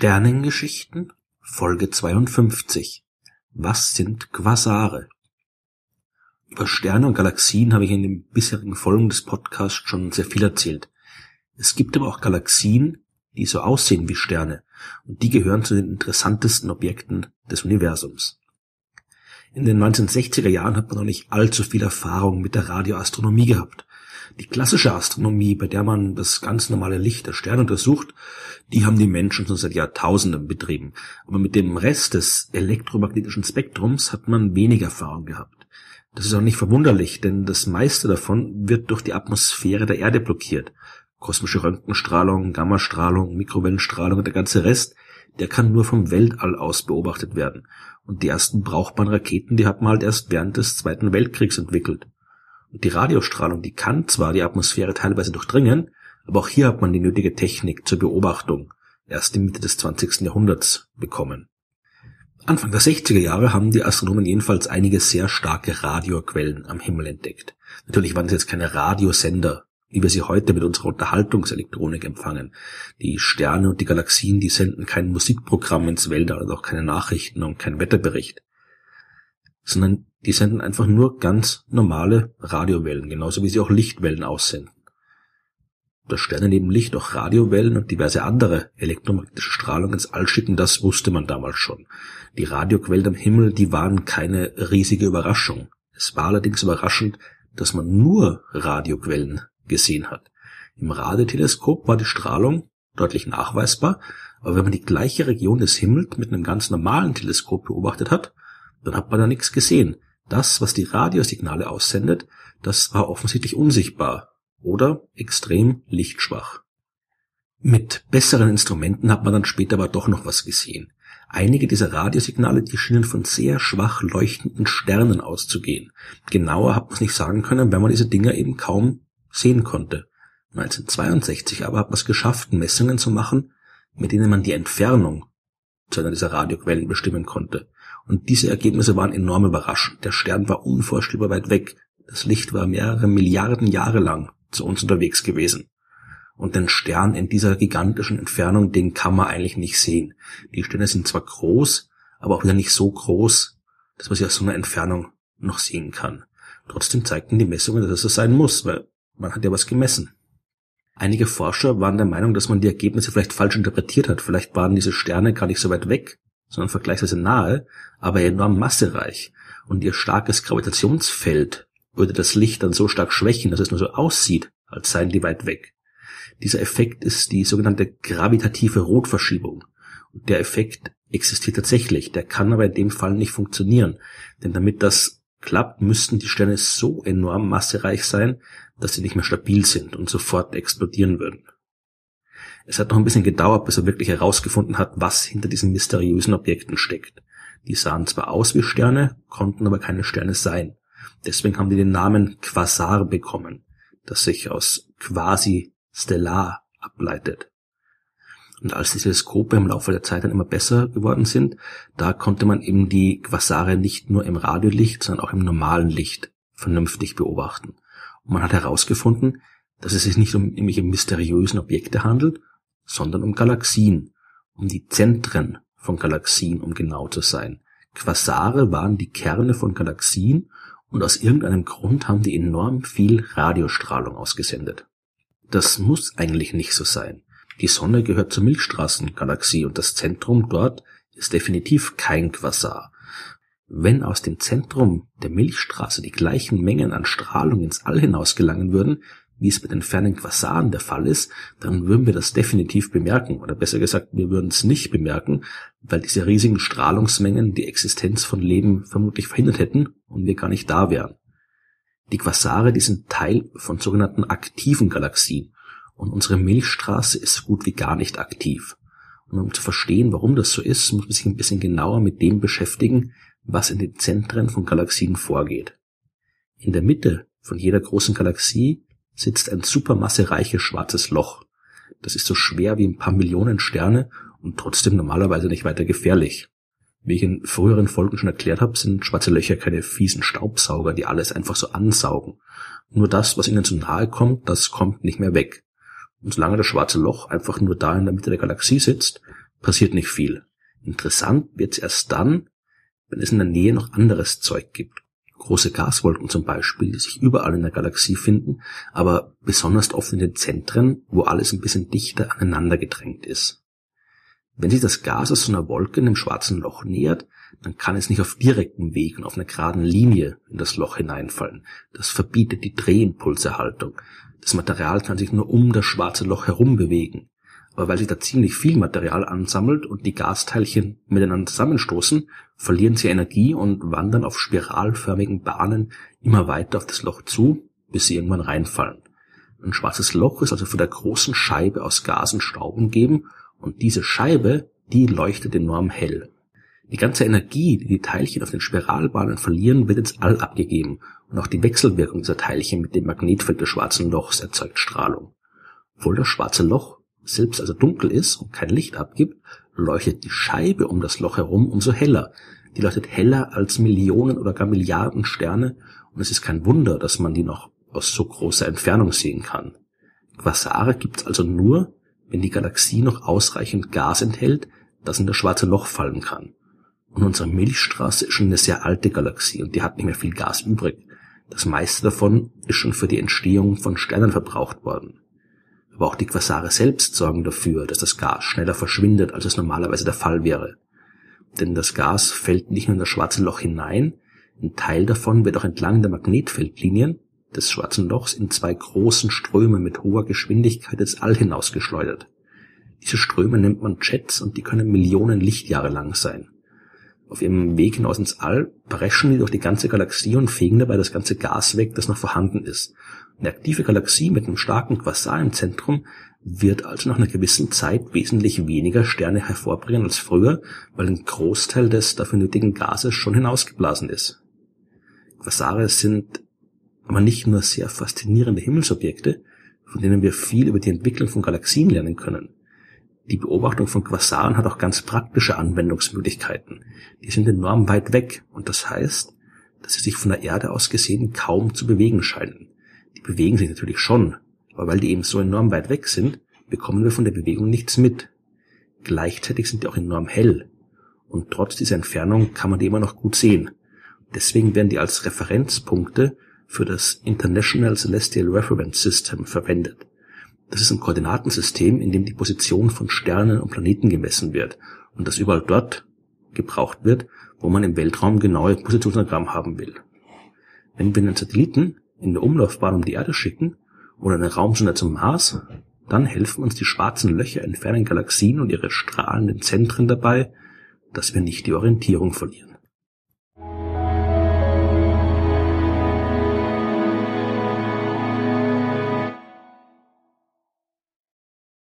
Sternengeschichten Folge 52 Was sind Quasare? Über Sterne und Galaxien habe ich in den bisherigen Folgen des Podcasts schon sehr viel erzählt. Es gibt aber auch Galaxien, die so aussehen wie Sterne, und die gehören zu den interessantesten Objekten des Universums. In den 1960er Jahren hat man noch nicht allzu viel Erfahrung mit der Radioastronomie gehabt. Die klassische Astronomie, bei der man das ganz normale Licht der Sterne untersucht, die haben die Menschen schon seit Jahrtausenden betrieben. Aber mit dem Rest des elektromagnetischen Spektrums hat man wenig Erfahrung gehabt. Das ist auch nicht verwunderlich, denn das meiste davon wird durch die Atmosphäre der Erde blockiert. Kosmische Röntgenstrahlung, Gammastrahlung, Mikrowellenstrahlung und der ganze Rest, der kann nur vom Weltall aus beobachtet werden. Und die ersten brauchbaren Raketen, die hat man halt erst während des Zweiten Weltkriegs entwickelt. Und die Radiostrahlung, die kann zwar die Atmosphäre teilweise durchdringen, aber auch hier hat man die nötige Technik zur Beobachtung erst in Mitte des 20. Jahrhunderts bekommen. Anfang der 60er Jahre haben die Astronomen jedenfalls einige sehr starke Radioquellen am Himmel entdeckt. Natürlich waren es jetzt keine Radiosender, wie wir sie heute mit unserer Unterhaltungselektronik empfangen. Die Sterne und die Galaxien, die senden kein Musikprogramm ins Weltall und auch keine Nachrichten und kein Wetterbericht sondern die senden einfach nur ganz normale Radiowellen, genauso wie sie auch Lichtwellen aussenden. Dass Sterne neben Licht auch Radiowellen und diverse andere elektromagnetische Strahlung ins All schicken, das wusste man damals schon. Die Radioquellen am Himmel, die waren keine riesige Überraschung. Es war allerdings überraschend, dass man nur Radioquellen gesehen hat. Im Radioteleskop war die Strahlung deutlich nachweisbar, aber wenn man die gleiche Region des Himmels mit einem ganz normalen Teleskop beobachtet hat, dann hat man da nichts gesehen. Das, was die Radiosignale aussendet, das war offensichtlich unsichtbar oder extrem lichtschwach. Mit besseren Instrumenten hat man dann später aber doch noch was gesehen. Einige dieser Radiosignale, die schienen von sehr schwach leuchtenden Sternen auszugehen. Genauer hat man es nicht sagen können, weil man diese Dinger eben kaum sehen konnte. 1962 aber hat man es geschafft, Messungen zu machen, mit denen man die Entfernung zu einer dieser Radioquellen bestimmen konnte. Und diese Ergebnisse waren enorm überraschend. Der Stern war unvorstellbar weit weg. Das Licht war mehrere Milliarden Jahre lang zu uns unterwegs gewesen. Und den Stern in dieser gigantischen Entfernung, den kann man eigentlich nicht sehen. Die Sterne sind zwar groß, aber auch wieder nicht so groß, dass man sie aus so einer Entfernung noch sehen kann. Trotzdem zeigten die Messungen, dass es so sein muss, weil man hat ja was gemessen. Einige Forscher waren der Meinung, dass man die Ergebnisse vielleicht falsch interpretiert hat. Vielleicht waren diese Sterne gar nicht so weit weg, sondern vergleichsweise nahe, aber enorm massereich. Und ihr starkes Gravitationsfeld würde das Licht dann so stark schwächen, dass es nur so aussieht, als seien die weit weg. Dieser Effekt ist die sogenannte gravitative Rotverschiebung. Und der Effekt existiert tatsächlich, der kann aber in dem Fall nicht funktionieren. Denn damit das klappt, müssten die Sterne so enorm massereich sein, dass sie nicht mehr stabil sind und sofort explodieren würden. Es hat noch ein bisschen gedauert, bis er wirklich herausgefunden hat, was hinter diesen mysteriösen Objekten steckt. Die sahen zwar aus wie Sterne, konnten aber keine Sterne sein. Deswegen haben die den Namen Quasar bekommen, das sich aus quasi stellar ableitet. Und als die Teleskope im Laufe der Zeit dann immer besser geworden sind, da konnte man eben die Quasare nicht nur im Radiolicht, sondern auch im normalen Licht vernünftig beobachten. Und man hat herausgefunden, dass es sich nicht um irgendwelche mysteriösen Objekte handelt, sondern um Galaxien, um die Zentren von Galaxien, um genau zu sein. Quasare waren die Kerne von Galaxien und aus irgendeinem Grund haben die enorm viel Radiostrahlung ausgesendet. Das muss eigentlich nicht so sein. Die Sonne gehört zur Milchstraßengalaxie und das Zentrum dort ist definitiv kein Quasar. Wenn aus dem Zentrum der Milchstraße die gleichen Mengen an Strahlung ins All hinaus gelangen würden, wie es mit den fernen Quasaren der Fall ist, dann würden wir das definitiv bemerken. Oder besser gesagt, wir würden es nicht bemerken, weil diese riesigen Strahlungsmengen die Existenz von Leben vermutlich verhindert hätten und wir gar nicht da wären. Die Quasare, die sind Teil von sogenannten aktiven Galaxien und unsere Milchstraße ist so gut wie gar nicht aktiv. Und um zu verstehen, warum das so ist, muss man sich ein bisschen genauer mit dem beschäftigen, was in den Zentren von Galaxien vorgeht. In der Mitte von jeder großen Galaxie sitzt ein supermassereiches schwarzes Loch. Das ist so schwer wie ein paar Millionen Sterne und trotzdem normalerweise nicht weiter gefährlich. Wie ich in früheren Folgen schon erklärt habe, sind schwarze Löcher keine fiesen Staubsauger, die alles einfach so ansaugen. Nur das, was ihnen zu nahe kommt, das kommt nicht mehr weg. Und solange das schwarze Loch einfach nur da in der Mitte der Galaxie sitzt, passiert nicht viel. Interessant wird's erst dann, wenn es in der Nähe noch anderes Zeug gibt. Große Gaswolken zum Beispiel, die sich überall in der Galaxie finden, aber besonders oft in den Zentren, wo alles ein bisschen dichter aneinander gedrängt ist. Wenn sich das Gas aus so einer Wolke in einem schwarzen Loch nähert, dann kann es nicht auf direktem Weg und auf einer geraden Linie in das Loch hineinfallen. Das verbietet die Drehimpulserhaltung. Das Material kann sich nur um das schwarze Loch herum bewegen. Aber weil sich da ziemlich viel Material ansammelt und die Gasteilchen miteinander zusammenstoßen, verlieren sie Energie und wandern auf spiralförmigen Bahnen immer weiter auf das Loch zu, bis sie irgendwann reinfallen. Ein schwarzes Loch ist also von der großen Scheibe aus Gas und Staub umgeben und diese Scheibe, die leuchtet enorm hell. Die ganze Energie, die die Teilchen auf den Spiralbahnen verlieren, wird ins All abgegeben und auch die Wechselwirkung dieser Teilchen mit dem Magnetfeld des schwarzen Lochs erzeugt Strahlung. Obwohl das schwarze Loch selbst also dunkel ist und kein Licht abgibt, leuchtet die Scheibe um das Loch herum umso heller. Die leuchtet heller als Millionen oder gar Milliarden Sterne und es ist kein Wunder, dass man die noch aus so großer Entfernung sehen kann. Quasare gibt's also nur, wenn die Galaxie noch ausreichend Gas enthält, das in das schwarze Loch fallen kann. Und unsere Milchstraße ist schon eine sehr alte Galaxie und die hat nicht mehr viel Gas übrig. Das meiste davon ist schon für die Entstehung von Sternen verbraucht worden. Aber auch die Quasare selbst sorgen dafür, dass das Gas schneller verschwindet, als es normalerweise der Fall wäre. Denn das Gas fällt nicht nur in das schwarze Loch hinein, ein Teil davon wird auch entlang der Magnetfeldlinien des schwarzen Lochs in zwei großen Ströme mit hoher Geschwindigkeit ins All hinausgeschleudert. Diese Ströme nennt man Jets und die können Millionen Lichtjahre lang sein. Auf ihrem Weg hinaus ins All preschen die durch die ganze Galaxie und fegen dabei das ganze Gas weg, das noch vorhanden ist. Eine aktive Galaxie mit einem starken Quasar im Zentrum wird also nach einer gewissen Zeit wesentlich weniger Sterne hervorbringen als früher, weil ein Großteil des dafür nötigen Gases schon hinausgeblasen ist. Quasare sind aber nicht nur sehr faszinierende Himmelsobjekte, von denen wir viel über die Entwicklung von Galaxien lernen können. Die Beobachtung von Quasaren hat auch ganz praktische Anwendungsmöglichkeiten. Die sind enorm weit weg und das heißt, dass sie sich von der Erde aus gesehen kaum zu bewegen scheinen. Die bewegen sich natürlich schon, aber weil die eben so enorm weit weg sind, bekommen wir von der Bewegung nichts mit. Gleichzeitig sind die auch enorm hell und trotz dieser Entfernung kann man die immer noch gut sehen. Deswegen werden die als Referenzpunkte für das International Celestial Reference System verwendet. Das ist ein Koordinatensystem, in dem die Position von Sternen und Planeten gemessen wird und das überall dort gebraucht wird, wo man im Weltraum genaue Positionsangaben haben will. Wenn wir einen Satelliten in der Umlaufbahn um die Erde schicken oder eine Raumsonde zum Mars, dann helfen uns die schwarzen Löcher in fernen Galaxien und ihre strahlenden Zentren dabei, dass wir nicht die Orientierung verlieren.